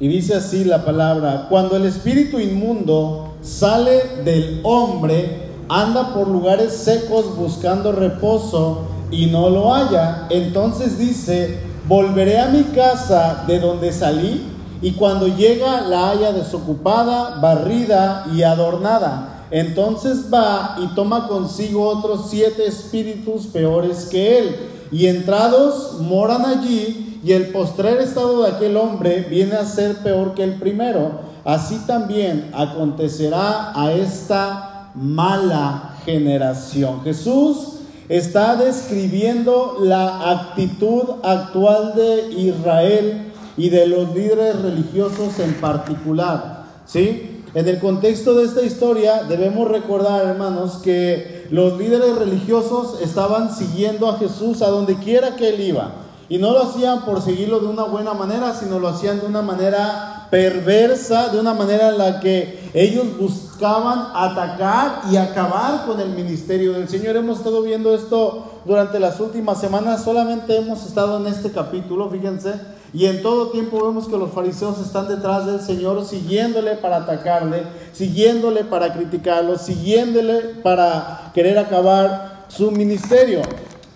Y dice así la palabra, cuando el espíritu inmundo sale del hombre, anda por lugares secos buscando reposo y no lo halla. Entonces dice, volveré a mi casa de donde salí y cuando llega la haya desocupada, barrida y adornada. Entonces va y toma consigo otros siete espíritus peores que él y entrados moran allí y el postrer estado de aquel hombre viene a ser peor que el primero. Así también acontecerá a esta mala generación. Jesús está describiendo la actitud actual de Israel y de los líderes religiosos en particular. ¿Sí? En el contexto de esta historia debemos recordar, hermanos, que los líderes religiosos estaban siguiendo a Jesús a donde quiera que él iba. Y no lo hacían por seguirlo de una buena manera, sino lo hacían de una manera perversa, de una manera en la que ellos buscaban atacar y acabar con el ministerio del Señor. Hemos estado viendo esto durante las últimas semanas, solamente hemos estado en este capítulo, fíjense, y en todo tiempo vemos que los fariseos están detrás del Señor, siguiéndole para atacarle, siguiéndole para criticarlo, siguiéndole para querer acabar su ministerio.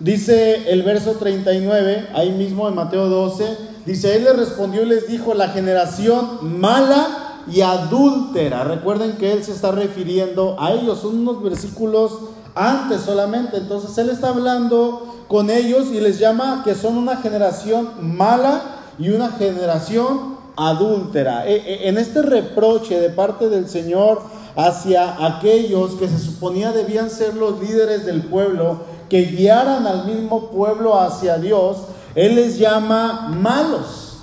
Dice el verso 39, ahí mismo en Mateo 12, dice, él le respondió y les dijo, la generación mala y adúltera. Recuerden que él se está refiriendo a ellos, son unos versículos antes solamente. Entonces él está hablando con ellos y les llama que son una generación mala y una generación adúltera. E, e, en este reproche de parte del Señor hacia aquellos que se suponía debían ser los líderes del pueblo, que guiaran al mismo pueblo hacia Dios, Él les llama malos.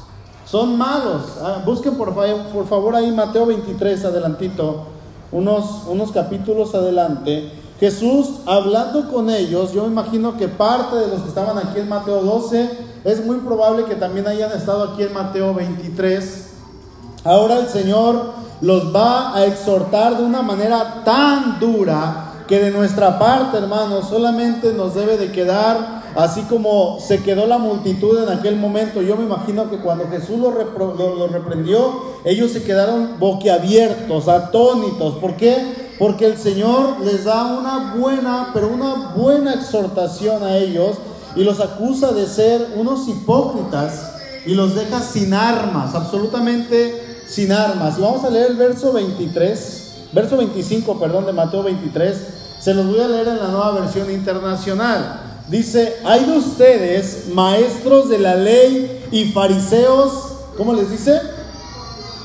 Son malos. Ah, busquen por, favor ahí Mateo 23, adelantito, unos, unos capítulos adelante. Jesús hablando con ellos, yo imagino que parte de los que estaban aquí en Mateo 12, es muy probable que también hayan estado aquí en Mateo 23. Ahora el Señor los va a exhortar de una manera tan dura que de nuestra parte, hermanos, solamente nos debe de quedar así como se quedó la multitud en aquel momento. Yo me imagino que cuando Jesús los lo, reprendió, ellos se quedaron boquiabiertos, atónitos. ¿Por qué? Porque el Señor les da una buena, pero una buena exhortación a ellos y los acusa de ser unos hipócritas y los deja sin armas, absolutamente sin armas. Vamos a leer el verso 23 verso 25, perdón, de Mateo 23, se los voy a leer en la nueva versión internacional. Dice, hay de ustedes, maestros de la ley y fariseos, ¿cómo les dice?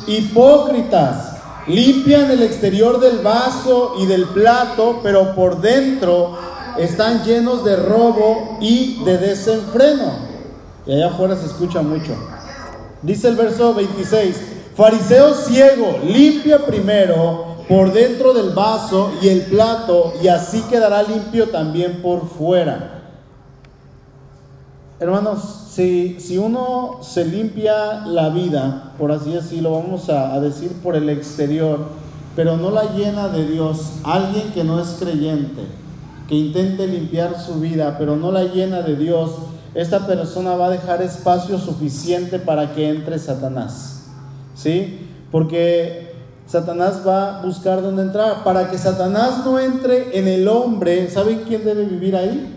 Hipócritas, limpian el exterior del vaso y del plato, pero por dentro están llenos de robo y de desenfreno. Y allá afuera se escucha mucho. Dice el verso 26, fariseo ciego, limpia primero por dentro del vaso y el plato, y así quedará limpio también por fuera. Hermanos, si, si uno se limpia la vida, por así decirlo, vamos a, a decir por el exterior, pero no la llena de Dios, alguien que no es creyente, que intente limpiar su vida, pero no la llena de Dios, esta persona va a dejar espacio suficiente para que entre Satanás. ¿Sí? Porque Satanás va a buscar dónde entrar. Para que Satanás no entre en el hombre, ¿saben quién debe vivir ahí?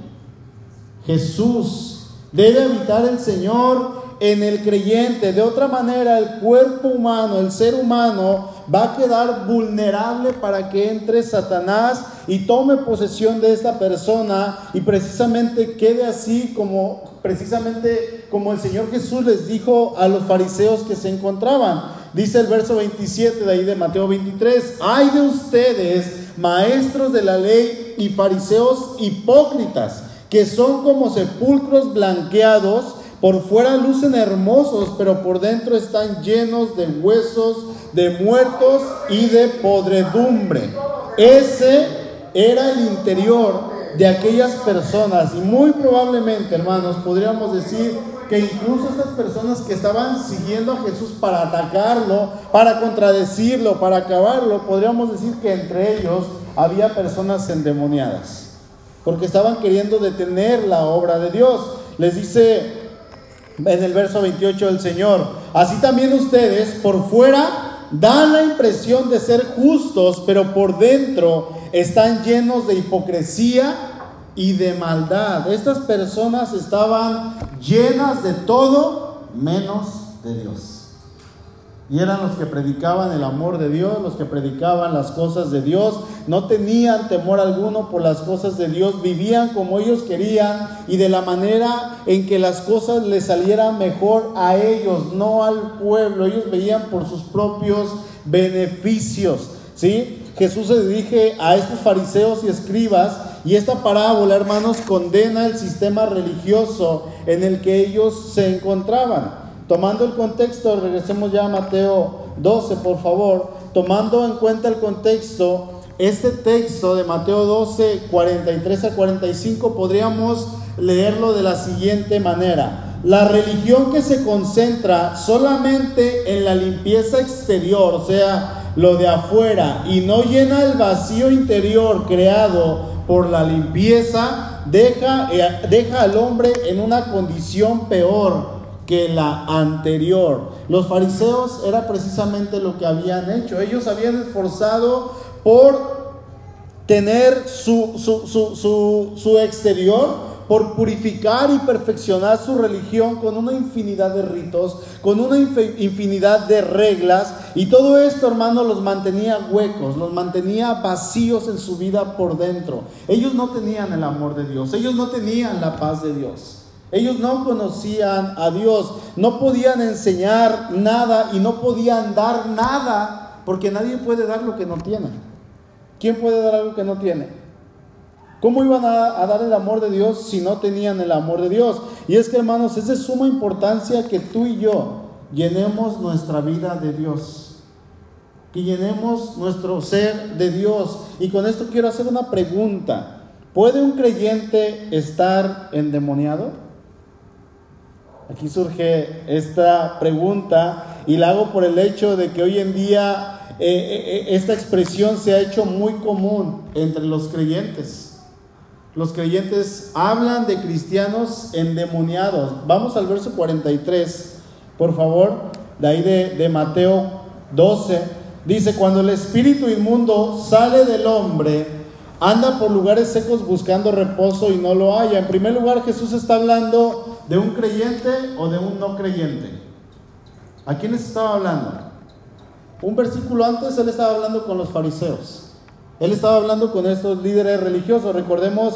Jesús. Debe habitar el Señor en el creyente. De otra manera, el cuerpo humano, el ser humano, va a quedar vulnerable para que entre Satanás y tome posesión de esta persona y precisamente quede así como precisamente como el Señor Jesús les dijo a los fariseos que se encontraban. Dice el verso 27 de ahí de Mateo 23, hay de ustedes, maestros de la ley y fariseos hipócritas, que son como sepulcros blanqueados, por fuera lucen hermosos, pero por dentro están llenos de huesos, de muertos y de podredumbre. Ese era el interior de aquellas personas y muy probablemente, hermanos, podríamos decir que incluso estas personas que estaban siguiendo a Jesús para atacarlo, para contradecirlo, para acabarlo, podríamos decir que entre ellos había personas endemoniadas, porque estaban queriendo detener la obra de Dios. Les dice en el verso 28 el Señor, así también ustedes por fuera dan la impresión de ser justos, pero por dentro están llenos de hipocresía y de maldad. Estas personas estaban llenas de todo menos de Dios. Y eran los que predicaban el amor de Dios, los que predicaban las cosas de Dios. No tenían temor alguno por las cosas de Dios. Vivían como ellos querían y de la manera en que las cosas les salieran mejor a ellos, no al pueblo. Ellos veían por sus propios beneficios. ¿sí? Jesús se dirige a estos fariseos y escribas y esta parábola, hermanos, condena el sistema religioso en el que ellos se encontraban. Tomando el contexto, regresemos ya a Mateo 12, por favor. Tomando en cuenta el contexto, este texto de Mateo 12, 43 a 45, podríamos leerlo de la siguiente manera. La religión que se concentra solamente en la limpieza exterior, o sea, lo de afuera, y no llena el vacío interior creado por la limpieza, deja, eh, deja al hombre en una condición peor que la anterior. Los fariseos era precisamente lo que habían hecho. Ellos habían esforzado por tener su, su, exterior, por purificar y perfeccionar su religión con una infinidad de ritos, con una infinidad de reglas, y todo esto, hermano, los mantenía huecos, los mantenía vacíos en su vida por dentro. Ellos no tenían el amor de Dios, ellos no tenían la paz de Dios. Ellos no conocían a Dios, no podían enseñar nada y no podían dar nada, porque nadie puede dar lo que no tiene. ¿Quién puede dar algo que no tiene? ¿Cómo iban a, dar el amor de Dios si no tenían el amor de Dios? Y es que hermanos, es de suma importancia que tú y yo llenemos nuestra vida de Dios, que llenemos nuestro ser de Dios. Y con esto quiero hacer una pregunta. ¿Puede un creyente estar endemoniado? Aquí surge esta pregunta y la hago por el hecho de que hoy en día eh, eh, eh, esta expresión se ha hecho muy común entre los creyentes. Los creyentes hablan de cristianos endemoniados. Vamos al verso 43, por favor, de ahí de, de Mateo 12. Dice, cuando el espíritu inmundo sale del hombre, anda por lugares secos buscando reposo y no lo haya. En primer lugar, Jesús está hablando ¿De un creyente o de un no creyente? ¿A quiénes estaba hablando? Un versículo antes él estaba hablando con los fariseos. Él estaba hablando con estos líderes religiosos. Recordemos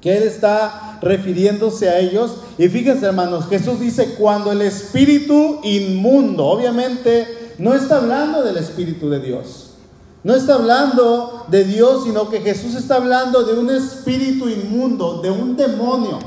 que él está refiriéndose a ellos. Y fíjense hermanos, Jesús dice, cuando el espíritu inmundo, obviamente no está hablando del espíritu de Dios. No está hablando de Dios, sino que Jesús está hablando de un espíritu inmundo, de un demonio.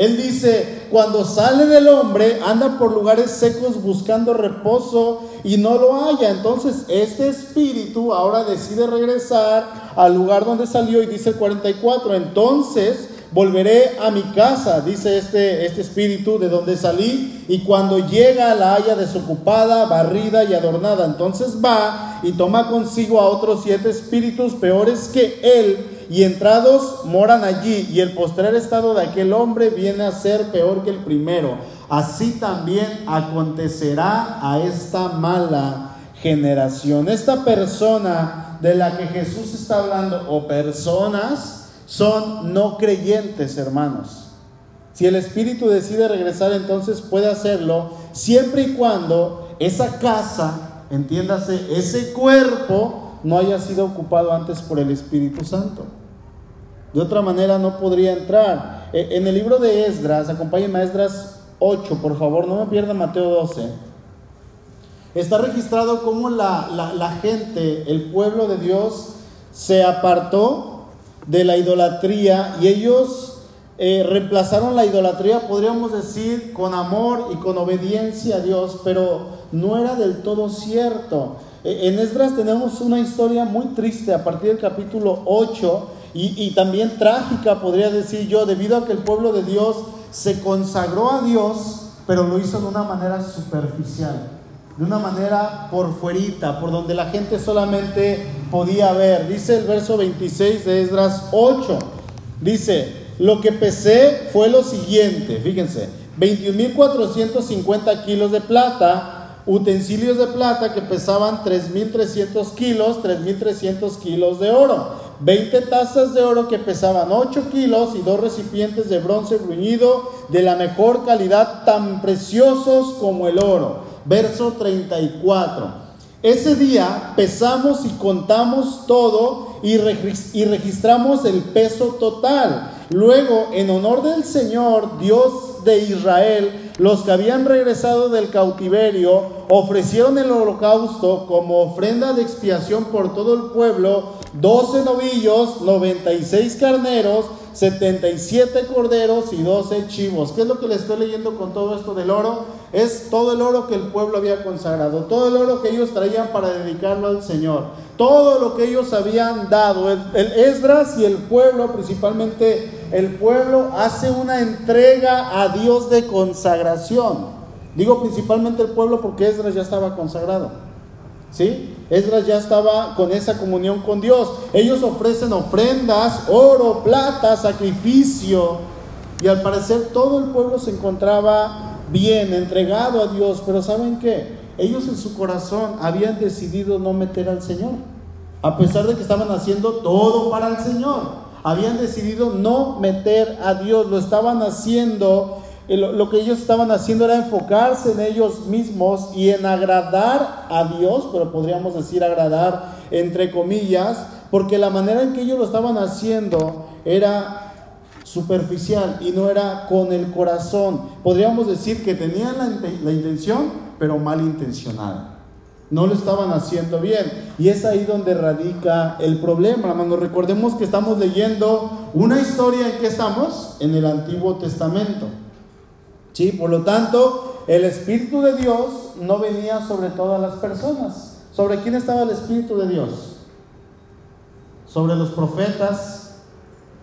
Él dice, cuando sale del hombre, anda por lugares secos buscando reposo y no lo haya. Entonces, este espíritu ahora decide regresar al lugar donde salió y dice el 44, entonces volveré a mi casa, dice este, este espíritu de donde salí, y cuando llega la haya desocupada, barrida y adornada, entonces va y toma consigo a otros siete espíritus peores que él y entrados moran allí, y el postrer estado de aquel hombre viene a ser peor que el primero. Así también acontecerá a esta mala generación. Esta persona de la que Jesús está hablando, o personas, son no creyentes, hermanos. Si el Espíritu decide regresar, entonces puede hacerlo, siempre y cuando esa casa, entiéndase, ese cuerpo, no haya sido ocupado antes por el Espíritu Santo. De otra manera no podría entrar. Eh, en el libro de Esdras, acompáñenme a Esdras 8, por favor, no me pierda Mateo 12. Está registrado cómo la, gente, el pueblo de Dios, se apartó de la idolatría y ellos eh, reemplazaron la idolatría, podríamos decir, con amor y con obediencia a Dios, pero no era del todo cierto. Eh, en Esdras tenemos una historia muy triste a partir del capítulo 8 y, también trágica, podría decir yo, debido a que el pueblo de Dios se consagró a Dios, pero lo hizo de una manera superficial, de una manera por fuerita, por donde la gente solamente podía ver. Dice el verso 26 de Esdras 8, dice, lo que pesé fue lo siguiente, fíjense, 21.450 kilos de plata, utensilios de plata que pesaban 3.300 kilos, 3.300 kilos de oro. 20 tazas de oro que pesaban 8 kilos y dos recipientes de bronce bruñido de la mejor calidad, tan preciosos como el oro. Verso 34. Ese día pesamos y contamos todo y, y registramos el peso total. Luego, en honor del Señor, Dios de Israel, los que habían regresado del cautiverio ofrecieron el holocausto como ofrenda de expiación por todo el pueblo, 12 novillos, 96 carneros, 77 corderos y 12 chivos. ¿Qué es lo que le estoy leyendo con todo esto del oro? Es todo el oro que el pueblo había consagrado, todo el oro que ellos traían para dedicarlo al Señor, todo lo que ellos habían dado. El, Esdras y el pueblo, principalmente el pueblo, hace una entrega a Dios de consagración. Digo principalmente el pueblo porque Esdras ya estaba consagrado. ¿Sí? Esdras ya estaba con esa comunión con Dios. Ellos ofrecen ofrendas, oro, plata, sacrificio. Y al parecer todo el pueblo se encontraba bien, entregado a Dios. Pero ¿saben qué? Ellos en su corazón habían decidido no meter al Señor. A pesar de que estaban haciendo todo para el Señor. Habían decidido no meter a Dios. Lo estaban haciendo lo que ellos estaban haciendo era enfocarse en ellos mismos y en agradar a Dios, pero podríamos decir agradar entre comillas, porque la manera en que ellos lo estaban haciendo era superficial y no era con el corazón. Podríamos decir que tenían la, intención, pero mal intencionada. No lo estaban haciendo bien. Y es ahí donde radica el problema, hermano. Recordemos que estamos leyendo una historia en que estamos en el Antiguo Testamento. ¿Sí? Por lo tanto, el Espíritu de Dios no venía sobre todas las personas. ¿Sobre quién estaba el Espíritu de Dios? Sobre los profetas,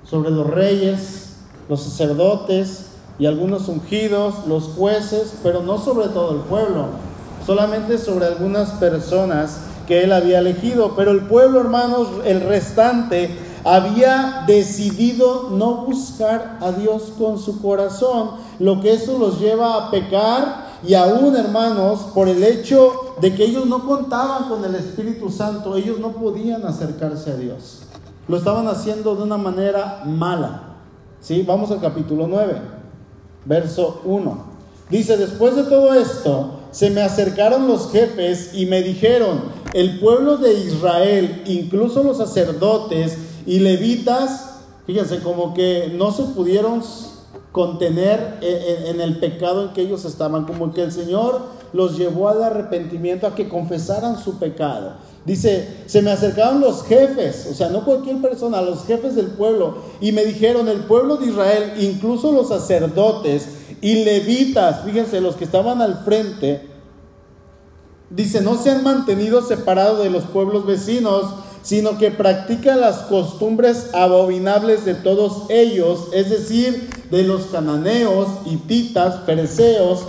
sobre los reyes, los sacerdotes y algunos ungidos, los jueces, pero no sobre todo el pueblo, solamente sobre algunas personas que él había elegido. Pero el pueblo, hermanos, el restante, había decidido no buscar a Dios con su corazón, lo que eso los lleva a pecar y aún hermanos, por el hecho de que ellos no contaban con el Espíritu Santo, ellos no podían acercarse a Dios. Lo estaban haciendo de una manera mala. ¿Sí? Vamos al capítulo 9, verso 1. Dice, después de todo esto, se me acercaron los jefes y me dijeron, el pueblo de Israel, incluso los sacerdotes, y levitas, fíjense, como que no se pudieron contener en, el pecado en que ellos estaban, como que el Señor los llevó al arrepentimiento, a que confesaran su pecado. Dice, se me acercaron los jefes, o sea, no cualquier persona, los jefes del pueblo, y me dijeron, el pueblo de Israel, incluso los sacerdotes y levitas, fíjense, los que estaban al frente, dice, no se han mantenido separados de los pueblos vecinos, sino que practica las costumbres abominables de todos ellos, es decir, de los cananeos, hititas, fereceos,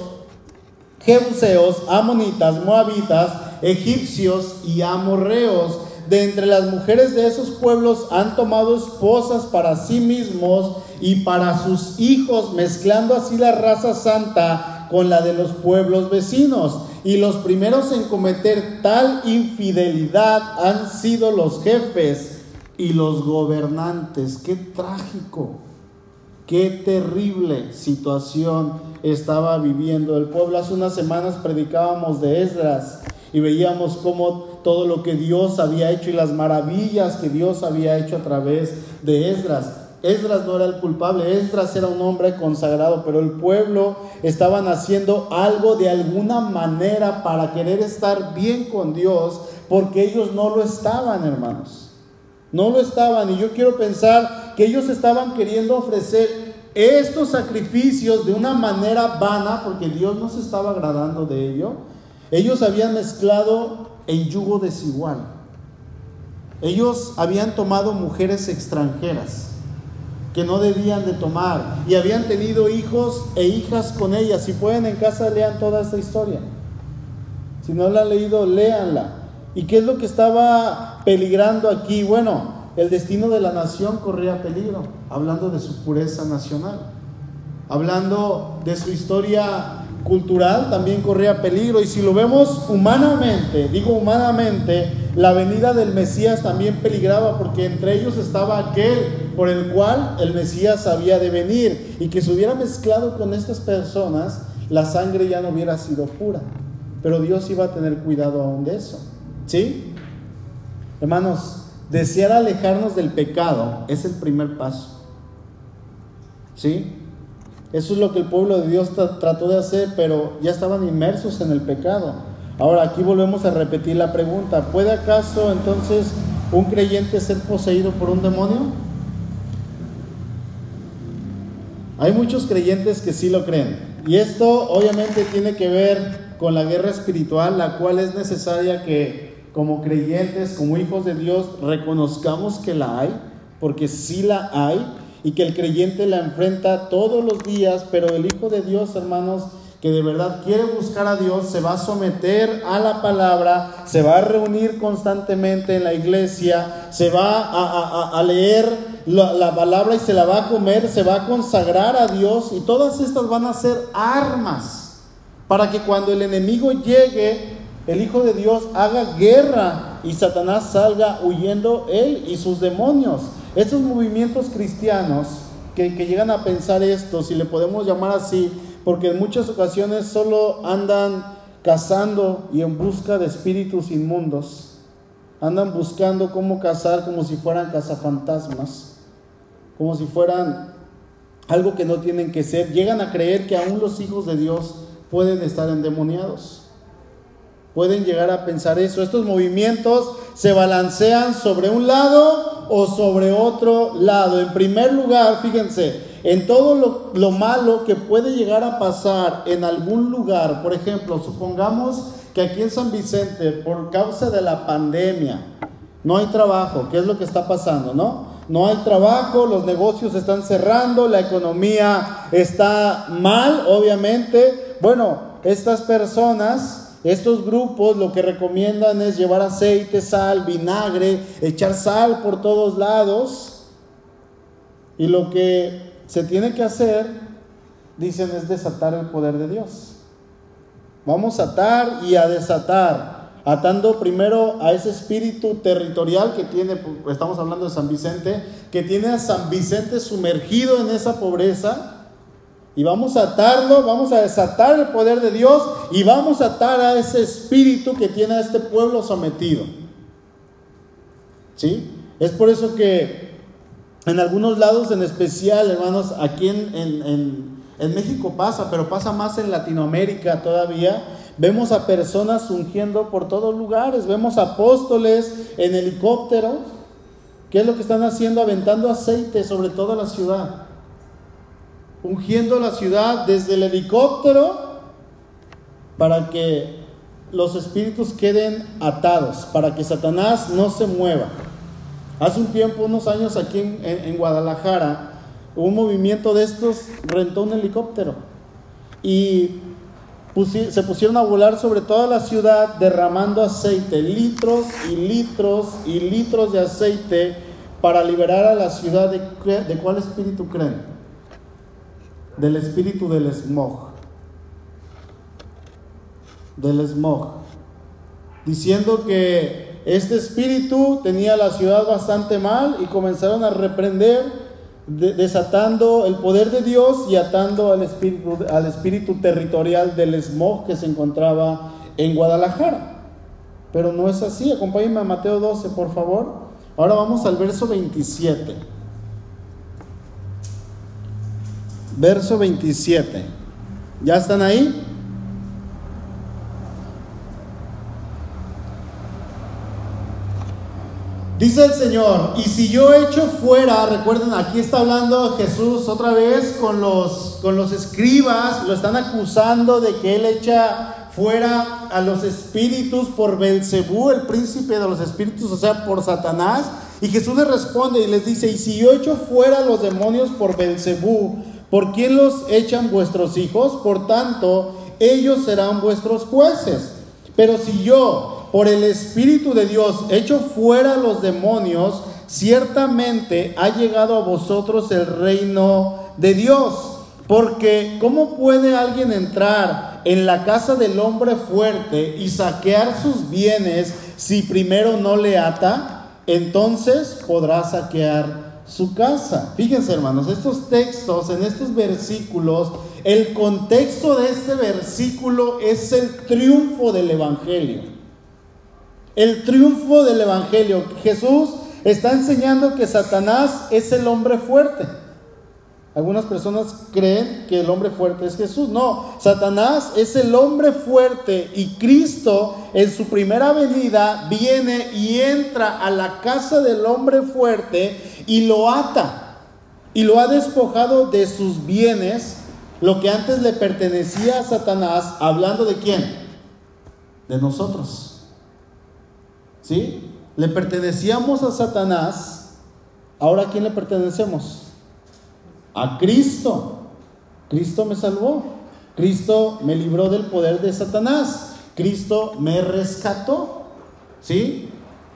jebuseos, amonitas, moabitas, egipcios y amorreos. De entre las mujeres de esos pueblos han tomado esposas para sí mismos y para sus hijos, mezclando así la raza santa con la de los pueblos vecinos y los primeros en cometer tal infidelidad han sido los jefes y los gobernantes. Qué trágico, qué terrible situación estaba viviendo el pueblo. Hace unas semanas predicábamos de Esdras y veíamos cómo todo lo que Dios había hecho y las maravillas que Dios había hecho a través de Esdras. Esdras no era el culpable, Esdras era un hombre consagrado, pero el pueblo estaban haciendo algo de alguna manera para querer estar bien con Dios, porque ellos no lo estaban, hermanos. No lo estaban, y yo quiero pensar que ellos estaban queriendo ofrecer estos sacrificios de una manera vana, porque Dios no se estaba agradando de ello. Ellos habían mezclado el yugo desigual. Ellos habían tomado mujeres extranjeras que no debían de tomar y habían tenido hijos e hijas con ellas. Si pueden en casa lean toda esta historia. Si no la han leído, léanla. ¿Y qué es lo que estaba peligrando aquí? Bueno, el destino de la nación corría peligro, hablando de su pureza nacional. hablando de su historia cultural, también corría peligro. Y si lo vemos humanamente, digo humanamente, la venida del Mesías también peligraba porque entre ellos estaba aquel por el cual el Mesías había de venir. Y que se hubiera mezclado con estas personas, la sangre ya no hubiera sido pura. Pero Dios iba a tener cuidado aún de eso. ¿Sí? Hermanos, desear alejarnos del pecado es el primer paso. ¿Sí? Eso es lo que el pueblo de Dios trató de hacer, pero ya estaban inmersos en el pecado. Ahora aquí volvemos a repetir la pregunta. ¿Puede acaso entonces un creyente ser poseído por un demonio? Hay muchos creyentes que sí lo creen. Y esto obviamente tiene que ver con la guerra espiritual, la cual es necesaria que como creyentes, como hijos de Dios, reconozcamos que la hay, porque sí la hay y que el creyente la enfrenta todos los días, pero el Hijo de Dios, hermanos, que de verdad quiere buscar a Dios, se va a someter a la palabra, se va a reunir constantemente en la iglesia, se va a, leer la, la, palabra y se la va a comer, se va a consagrar a Dios y todas estas van a ser armas para que cuando el enemigo llegue, el Hijo de Dios haga guerra y Satanás salga huyendo él y sus demonios. Estos movimientos cristianos que, llegan a pensar esto, si le podemos llamar así, porque en muchas ocasiones solo andan cazando y en busca de espíritus inmundos, andan buscando cómo cazar como si fueran cazafantasmas, como si fueran algo que no tienen que ser, llegan a creer que aún los hijos de Dios pueden estar endemoniados. Pueden llegar a pensar eso. Estos movimientos se balancean sobre un lado o sobre otro lado. En primer lugar, fíjense, en todo lo, lo, malo que puede llegar a pasar en algún lugar, por ejemplo, supongamos que aquí en San Vicente, por causa de la pandemia, no hay trabajo, ¿qué es lo que está pasando, no? No hay trabajo, los negocios están cerrando, la economía está mal, obviamente. Bueno, estas personas estos grupos lo que recomiendan es llevar aceite, sal, vinagre, echar sal por todos lados. Y lo que se tiene que hacer, dicen, es desatar el poder de Dios. Vamos a atar y a desatar, atando primero a ese espíritu territorial que tiene, pues, estamos hablando de San Vicente, que tiene a San Vicente sumergido en esa pobreza y vamos a atarlo, vamos a desatar el poder de Dios y vamos a atar a ese espíritu que tiene a este pueblo sometido. ¿Sí? Es por eso que en algunos lados en especial, hermanos, aquí en, en México pasa, pero pasa más en Latinoamérica todavía. Vemos a personas ungiendo por todos lugares, vemos apóstoles en helicópteros. ¿Qué es lo que están haciendo? Aventando aceite sobre toda la ciudad ungiendo la ciudad desde el helicóptero para que los espíritus queden atados, para que Satanás no se mueva. Hace un tiempo, unos años aquí en, Guadalajara, un movimiento de estos rentó un helicóptero y se pusieron a volar sobre toda la ciudad derramando aceite, litros y litros y litros de aceite para liberar a la ciudad de, de cuál espíritu creen del espíritu del smog. Del smog. Diciendo que este espíritu tenía la ciudad bastante mal y comenzaron a reprender, desatando el poder de Dios y atando al espíritu, al espíritu territorial del smog que se encontraba en Guadalajara. Pero no es así. Acompáñenme a Mateo 12, por favor. Ahora vamos al verso 27. Verso 27. ¿Ya están ahí? Dice el Señor, y si yo echo fuera, recuerden, aquí está hablando Jesús otra vez con los, con los escribas, lo están acusando de que él echa fuera a los espíritus por Belcebú, el príncipe de los espíritus, o sea, por Satanás. Y Jesús les responde y les dice, y si yo echo fuera a los demonios por Belcebú, ¿Por quién los echan vuestros hijos? Por tanto, ellos serán vuestros jueces. Pero si yo, por el Espíritu de Dios, echo fuera los demonios, ciertamente ha llegado a vosotros el reino de Dios. Porque ¿cómo puede alguien entrar en la casa del hombre fuerte y saquear sus bienes si primero no le ata? Entonces podrá saquear su casa. Fíjense hermanos, estos textos, en estos versículos, el contexto de este versículo es el triunfo del Evangelio. El triunfo del Evangelio. Jesús está enseñando que Satanás es el hombre fuerte. Algunas personas creen que el hombre fuerte es Jesús. No, Satanás es el hombre fuerte y Cristo en su primera venida viene y entra a la casa del hombre fuerte y lo ata y lo ha despojado de sus bienes, lo que antes le pertenecía a Satanás, hablando de quién? De nosotros. ¿Sí? Le pertenecíamos a Satanás, ahora ¿a quién le pertenecemos? A Cristo. Cristo me salvó. Cristo me libró del poder de Satanás. Cristo me rescató. ¿Sí?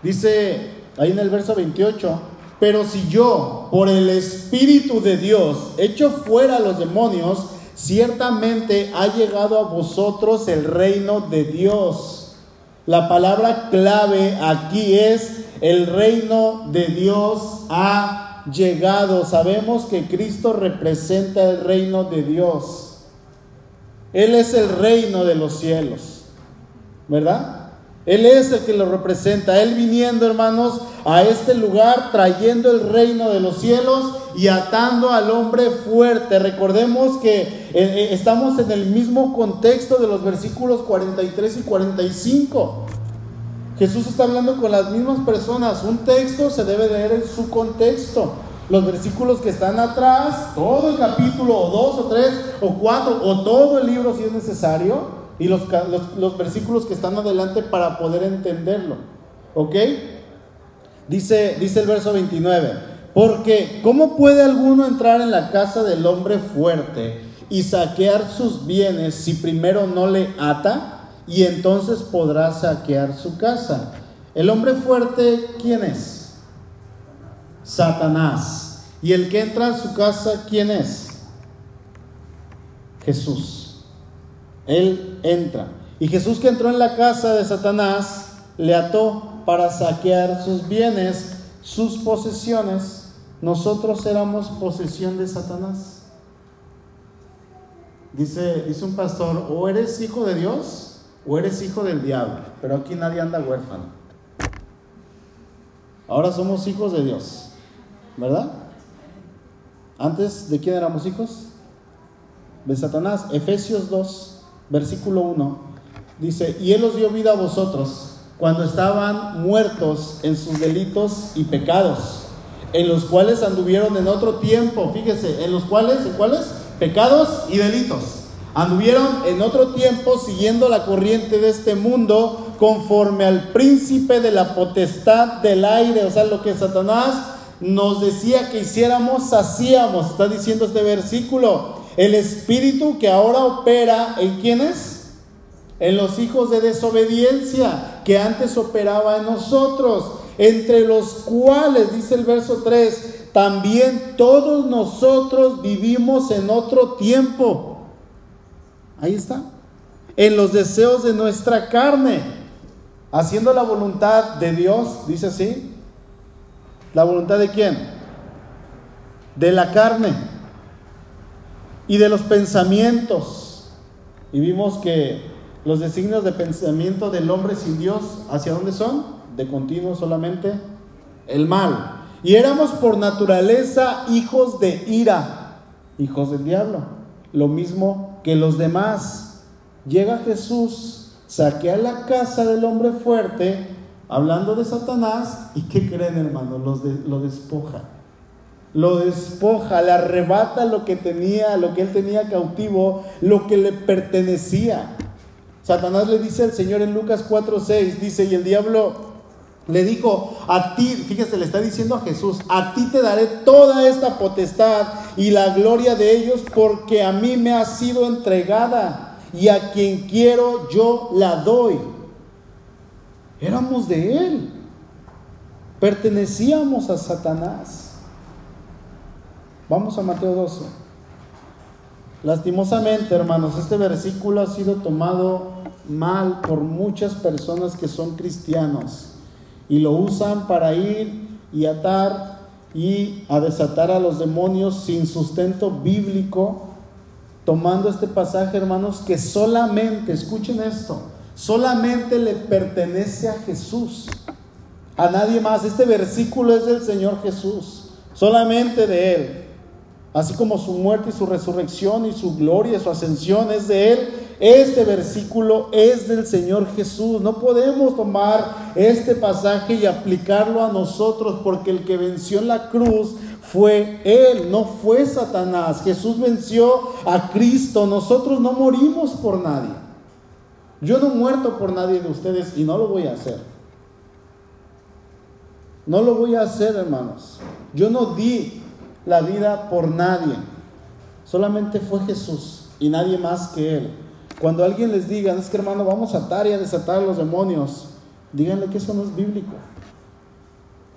Dice ahí en el verso 28, pero si yo, por el Espíritu de Dios, echo fuera a los demonios, ciertamente ha llegado a vosotros el reino de Dios. La palabra clave aquí es el reino de Dios ha llegado. Sabemos que Cristo representa el reino de Dios. Él es el reino de los cielos. ¿Verdad? Él es el que lo representa. Él viniendo, hermanos, a este lugar, trayendo el reino de los cielos y atando al hombre fuerte. Recordemos que eh, eh, estamos en el mismo contexto de los versículos 43 y 45. Jesús está hablando con las mismas personas. Un texto se debe leer en su contexto. Los versículos que están atrás, todo el capítulo, o dos, o tres, o cuatro, o todo el libro si es necesario, y los, los, versículos que están adelante para poder entenderlo. ¿Ok? Dice, dice el verso 29. Porque, ¿cómo puede alguno entrar en la casa del hombre fuerte y saquear sus bienes si primero no le ata? Y entonces podrá saquear su casa. El hombre fuerte, ¿quién es? Satanás. ¿Y el que entra a su casa, quién es? Jesús. Él entra. Y Jesús que entró en la casa de Satanás, le ató para saquear sus bienes, sus posesiones. Nosotros éramos posesión de Satanás. Dice, dice un pastor, o eres hijo de Dios o eres hijo del diablo, pero aquí nadie anda huérfano. Ahora somos hijos de Dios, ¿verdad? Antes, ¿de quién éramos hijos? De Satanás. Efesios 2, versículo 1, dice, y Él os dio vida a vosotros cuando estaban muertos en sus delitos y pecados, en los cuales anduvieron en otro tiempo, fíjese, en los cuales, ¿en cuáles? Pecados y delitos Anduvieron en otro tiempo siguiendo la corriente de este mundo conforme al príncipe de la potestad del aire, o sea, lo que Satanás nos decía que hiciéramos, hacíamos, está diciendo este versículo. El espíritu que ahora opera en quienes? En los hijos de desobediencia que antes operaba en nosotros, entre los cuales, dice el verso 3, también todos nosotros vivimos en otro tiempo Ahí está. En los deseos de nuestra carne. Haciendo la voluntad de Dios, dice así. ¿La voluntad de quién? De la carne. Y de los pensamientos. Y vimos que los designios de pensamiento del hombre sin Dios, ¿hacia dónde son? De continuo solamente el mal. Y éramos por naturaleza hijos de ira, hijos del diablo. Lo mismo que los demás. Llega Jesús, saquea la casa del hombre fuerte, hablando de Satanás, y ¿qué creen hermano? lo despoja. Lo despoja, le arrebata lo que tenía, lo que él tenía cautivo, lo que le pertenecía. Satanás le dice al Señor en Lucas 4:6, dice, y el diablo le dijo, a ti, fíjese, le está diciendo a Jesús, a ti te daré toda esta potestad y la gloria de ellos porque a mí me ha sido entregada y a quien quiero yo la doy. Éramos de él, pertenecíamos a Satanás. Vamos a Mateo 12. Lastimosamente, hermanos, este versículo ha sido tomado mal por muchas personas que son cristianos y lo usan para ir y atar y a desatar a los demonios sin sustento bíblico, tomando este pasaje, hermanos, que solamente, escuchen esto, solamente le pertenece a Jesús, a nadie más. Este versículo es del Señor Jesús, solamente de Él. Así como su muerte y su resurrección y su gloria y su ascensión es de Él, este versículo es del Señor Jesús. No podemos tomar este pasaje y aplicarlo a nosotros porque el que venció en la cruz fue Él, no fue Satanás. Jesús venció a Cristo. Nosotros no morimos por nadie. Yo no he muerto por nadie de ustedes y no lo voy a hacer. No lo voy a hacer, hermanos. Yo no di la vida por nadie. Solamente fue Jesús y nadie más que Él. Cuando alguien les diga, es que hermano, vamos a atar y a desatar a los demonios, díganle que eso no es bíblico.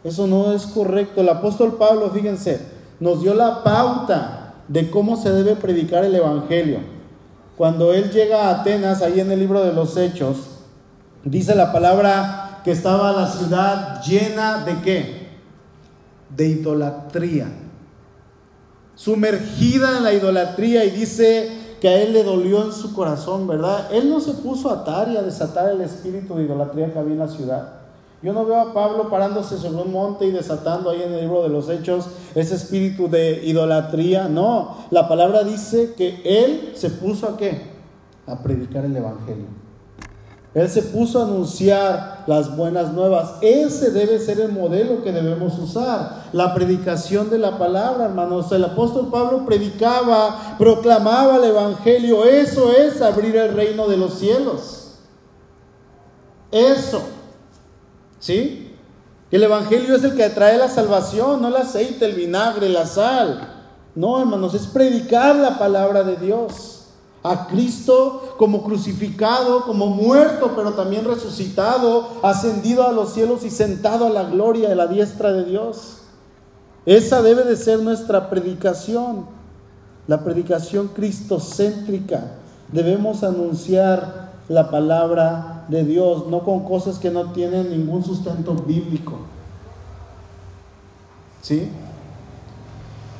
Eso no es correcto. El apóstol Pablo, fíjense, nos dio la pauta de cómo se debe predicar el Evangelio. Cuando él llega a Atenas, ahí en el libro de los Hechos, dice la palabra que estaba la ciudad llena de qué? De idolatría. Sumergida en la idolatría y dice que a él le dolió en su corazón, ¿verdad? Él no se puso a atar y a desatar el espíritu de idolatría que había en la ciudad. Yo no veo a Pablo parándose sobre un monte y desatando ahí en el libro de los Hechos ese espíritu de idolatría. No, la palabra dice que él se puso a qué? A predicar el Evangelio. Él se puso a anunciar las buenas nuevas. Ese debe ser el modelo que debemos usar. La predicación de la palabra, hermanos. El apóstol Pablo predicaba, proclamaba el Evangelio. Eso es abrir el reino de los cielos. Eso. ¿Sí? El Evangelio es el que trae la salvación, no el aceite, el vinagre, la sal. No, hermanos, es predicar la palabra de Dios a Cristo como crucificado, como muerto, pero también resucitado, ascendido a los cielos y sentado a la gloria de la diestra de Dios. Esa debe de ser nuestra predicación, la predicación cristocéntrica. Debemos anunciar la palabra de Dios, no con cosas que no tienen ningún sustento bíblico. ¿Sí?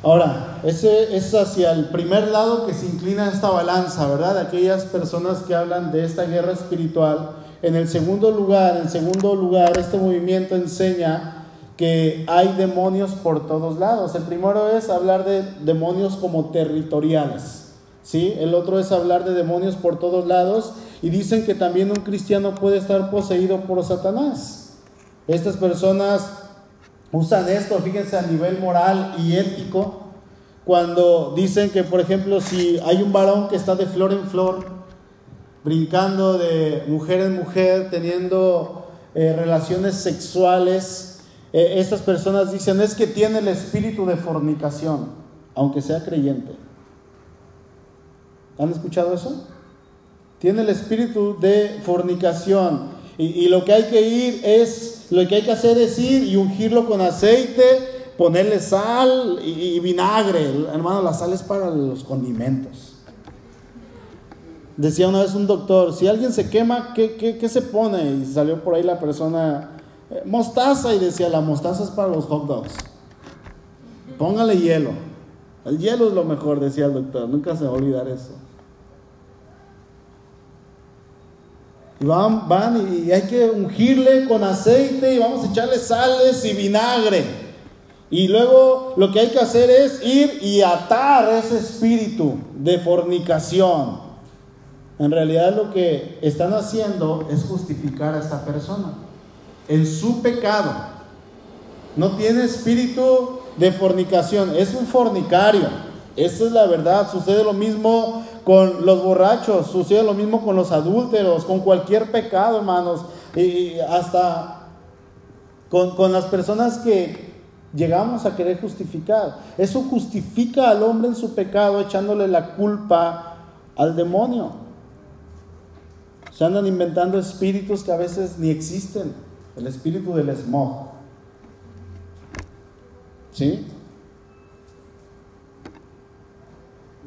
Ahora, ese es hacia el primer lado que se inclina esta balanza, ¿verdad? Aquellas personas que hablan de esta guerra espiritual. En el segundo lugar, en segundo lugar, este movimiento enseña que hay demonios por todos lados. El primero es hablar de demonios como territoriales, ¿sí? El otro es hablar de demonios por todos lados y dicen que también un cristiano puede estar poseído por Satanás. Estas personas usan esto, fíjense, a nivel moral y ético, cuando dicen que, por ejemplo, si hay un varón que está de flor en flor, brincando de mujer en mujer, teniendo eh, relaciones sexuales, eh, estas personas dicen es que tiene el espíritu de fornicación, aunque sea creyente. ¿Han escuchado eso? Tiene el espíritu de fornicación. Y, lo que hay que ir es, lo que hay que hacer es ir y ungirlo con aceite, ponerle sal y, vinagre. Hermano, la sal es para los condimentos. Decía una vez un doctor, si alguien se quema, ¿qué, qué, se pone? Y salió por ahí la persona, eh, mostaza, y decía, la mostaza es para los hot dogs. Póngale hielo. El hielo es lo mejor, decía el doctor, nunca se va a olvidar eso. Y van, van y hay que ungirle con aceite y vamos a echarle sales y vinagre. Y luego lo que hay que hacer es ir y atar ese espíritu de fornicación. En realidad lo que están haciendo es justificar a esta persona en su pecado. No tiene espíritu de fornicación, es un fornicario. Esa es la verdad. Sucede lo mismo con los borrachos, sucede lo mismo con los adúlteros, con cualquier pecado, hermanos, y hasta con, con las personas que llegamos a querer justificar. Eso justifica al hombre en su pecado echándole la culpa al demonio. Se andan inventando espíritus que a veces ni existen. El espíritu del smog. ¿Sí?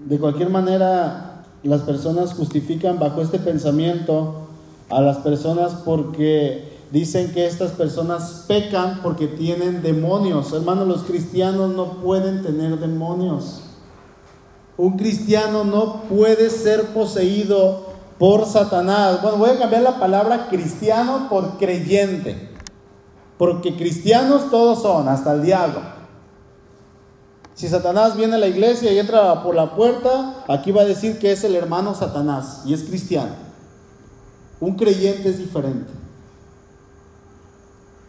De cualquier manera, las personas justifican bajo este pensamiento a las personas porque dicen que estas personas pecan porque tienen demonios. Hermanos, los cristianos no pueden tener demonios. Un cristiano no puede ser poseído por Satanás. Bueno, voy a cambiar la palabra cristiano por creyente. Porque cristianos todos son, hasta el diablo. Si Satanás viene a la iglesia y entra por la puerta, aquí va a decir que es el hermano Satanás y es cristiano. Un creyente es diferente.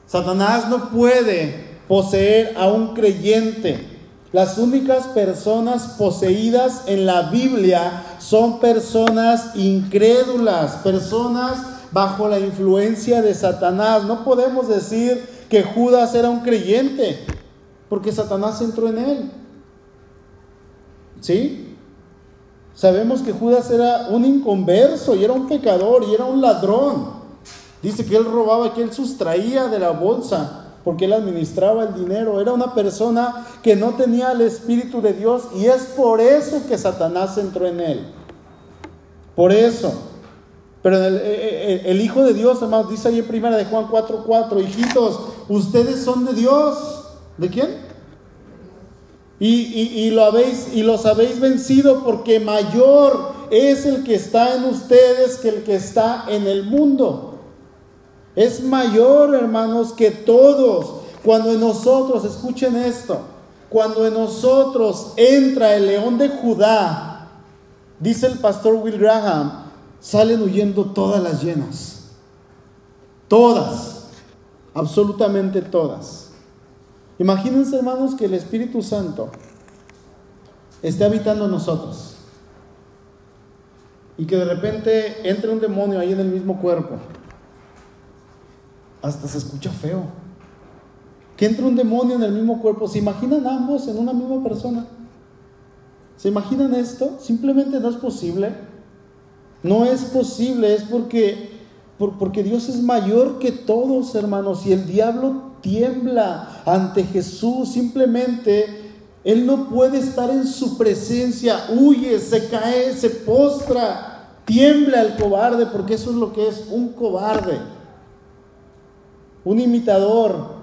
Satanás no puede poseer a un creyente. Las únicas personas poseídas en la Biblia son personas incrédulas, personas bajo la influencia de Satanás. No podemos decir que Judas era un creyente, porque Satanás entró en él. ¿Sí? Sabemos que Judas era un inconverso y era un pecador y era un ladrón. Dice que él robaba, que él sustraía de la bolsa porque él administraba el dinero. Era una persona que no tenía el Espíritu de Dios y es por eso que Satanás entró en él. Por eso. Pero el, eh, eh, el, Hijo de Dios, hermanos, dice ahí en primera de Juan 4:4, hijitos, ustedes son de Dios. ¿De quién? Y, lo habéis, y los habéis vencido porque mayor es el que está en ustedes que el que está en el mundo. Es mayor, hermanos, que todos. Cuando en nosotros, escuchen esto, cuando en nosotros entra el león de Judá, dice el pastor Will Graham, salen huyendo todas las llenas. Todas, absolutamente todas. Imagínense, hermanos, que el Espíritu Santo esté habitando en nosotros y que de repente entre un demonio ahí en el mismo cuerpo hasta se escucha feo. Que entre un demonio en el mismo cuerpo. ¿Se imaginan ambos en una misma persona? ¿Se imaginan esto? Simplemente no es posible. No es posible, es porque, porque Dios es mayor que todos, hermanos, y el diablo tiembla ante Jesús. Simplemente Él no puede estar en su presencia, huye, se cae, se postra, tiembla el cobarde, porque eso es lo que es un cobarde un imitador.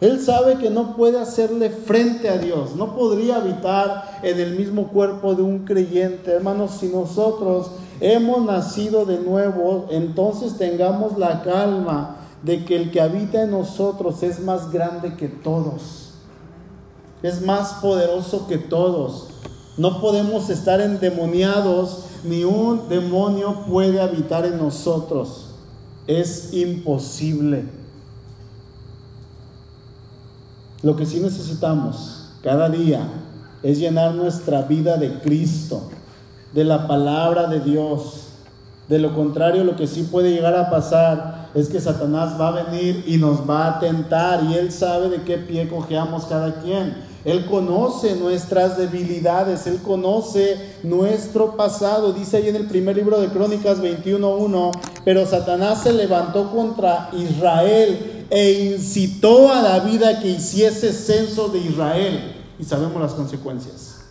Él sabe que no puede hacerle frente a Dios, no podría habitar en el mismo cuerpo de un creyente. Hermanos, si nosotros hemos nacido de nuevo, entonces tengamos la calma de que el que habita en nosotros es más grande que todos, es más poderoso que todos. No podemos estar endemoniados, ni un demonio puede habitar en nosotros es imposible. Lo que sí necesitamos cada día es llenar nuestra vida de Cristo, de la palabra de Dios. De lo contrario, lo que sí puede llegar a pasar es que Satanás va a venir y nos va a tentar y él sabe de qué pie cojeamos cada quien. Él conoce nuestras debilidades, Él conoce nuestro pasado. Dice ahí en el primer libro de Crónicas 21.1, pero Satanás se levantó contra Israel e incitó a David a que hiciese censo de Israel. Y sabemos las consecuencias.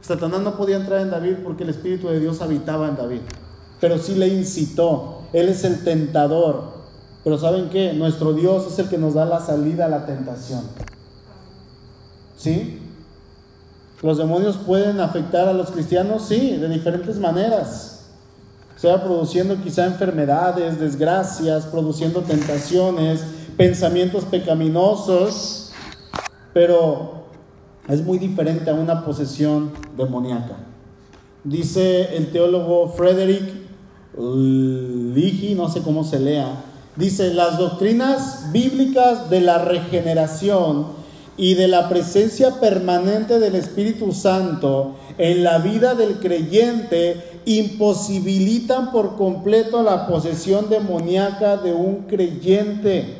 Satanás no podía entrar en David porque el Espíritu de Dios habitaba en David, pero sí le incitó. Él es el tentador. Pero ¿saben qué? Nuestro Dios es el que nos da la salida a la tentación. ¿Sí? ¿Los demonios pueden afectar a los cristianos? Sí, de diferentes maneras. Sea produciendo quizá enfermedades, desgracias, produciendo tentaciones, pensamientos pecaminosos, pero es muy diferente a una posesión demoníaca. Dice el teólogo Frederick Ligi, no sé cómo se lea, dice, las doctrinas bíblicas de la regeneración y de la presencia permanente del Espíritu Santo en la vida del creyente imposibilitan por completo la posesión demoníaca de un creyente.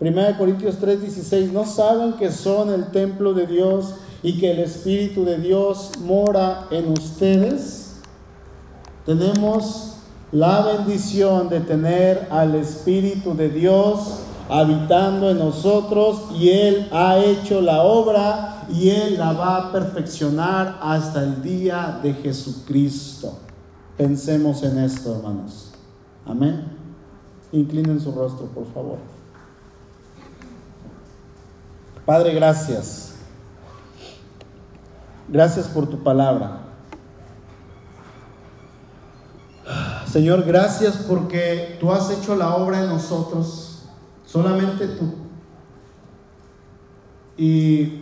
1 Corintios 3:16, ¿no saben que son el templo de Dios y que el Espíritu de Dios mora en ustedes? Tenemos la bendición de tener al Espíritu de Dios habitando en nosotros y Él ha hecho la obra y Él la va a perfeccionar hasta el día de Jesucristo. Pensemos en esto, hermanos. Amén. Inclinen su rostro, por favor. Padre, gracias. Gracias por tu palabra. Señor, gracias porque tú has hecho la obra en nosotros, solamente tú. Y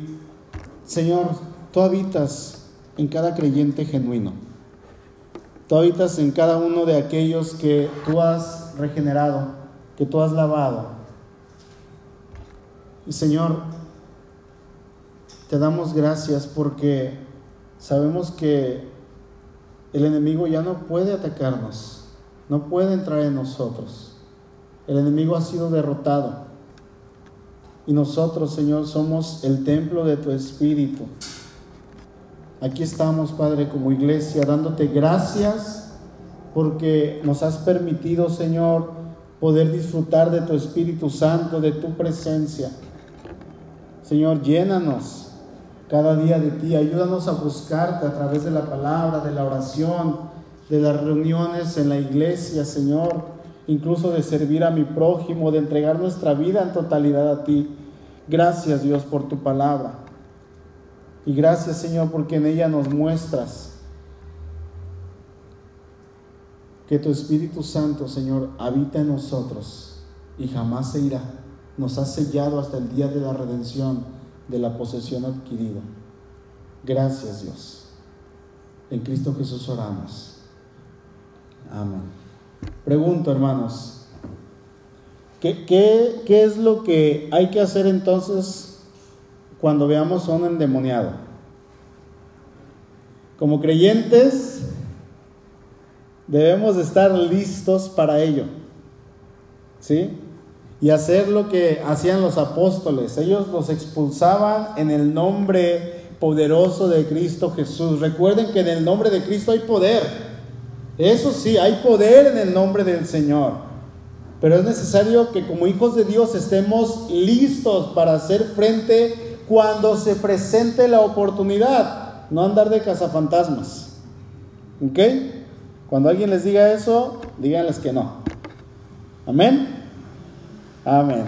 Señor, tú habitas en cada creyente genuino. Tú habitas en cada uno de aquellos que tú has regenerado, que tú has lavado. Y Señor, te damos gracias porque sabemos que el enemigo ya no puede atacarnos, no puede entrar en nosotros. El enemigo ha sido derrotado. Y nosotros, Señor, somos el templo de tu Espíritu. Aquí estamos, Padre, como iglesia, dándote gracias porque nos has permitido, Señor, poder disfrutar de tu Espíritu Santo, de tu presencia. Señor, llénanos cada día de ti. Ayúdanos a buscarte a través de la palabra, de la oración, de las reuniones en la iglesia, Señor, incluso de servir a mi prójimo, de entregar nuestra vida en totalidad a ti. Gracias Dios por tu palabra. Y gracias Señor porque en ella nos muestras que tu Espíritu Santo, Señor, habita en nosotros y jamás se irá. Nos ha sellado hasta el día de la redención de la posesión adquirida. Gracias Dios. En Cristo Jesús oramos. Amén. Pregunto, hermanos, ¿qué, qué, es lo que hay que hacer entonces cuando veamos a un endemoniado? Como creyentes, debemos estar listos para ello. ¿Sí? Y hacer lo que hacían los apóstoles. Ellos los expulsaban en el nombre poderoso de Cristo Jesús. Recuerden que en el nombre de Cristo hay poder. Eso sí, hay poder en el nombre del Señor. Pero es necesario que como hijos de Dios estemos listos para hacer frente cuando se presente la oportunidad. No andar de cazafantasmas. ¿Ok? Cuando alguien les diga eso, díganles que no. Amén. Amén.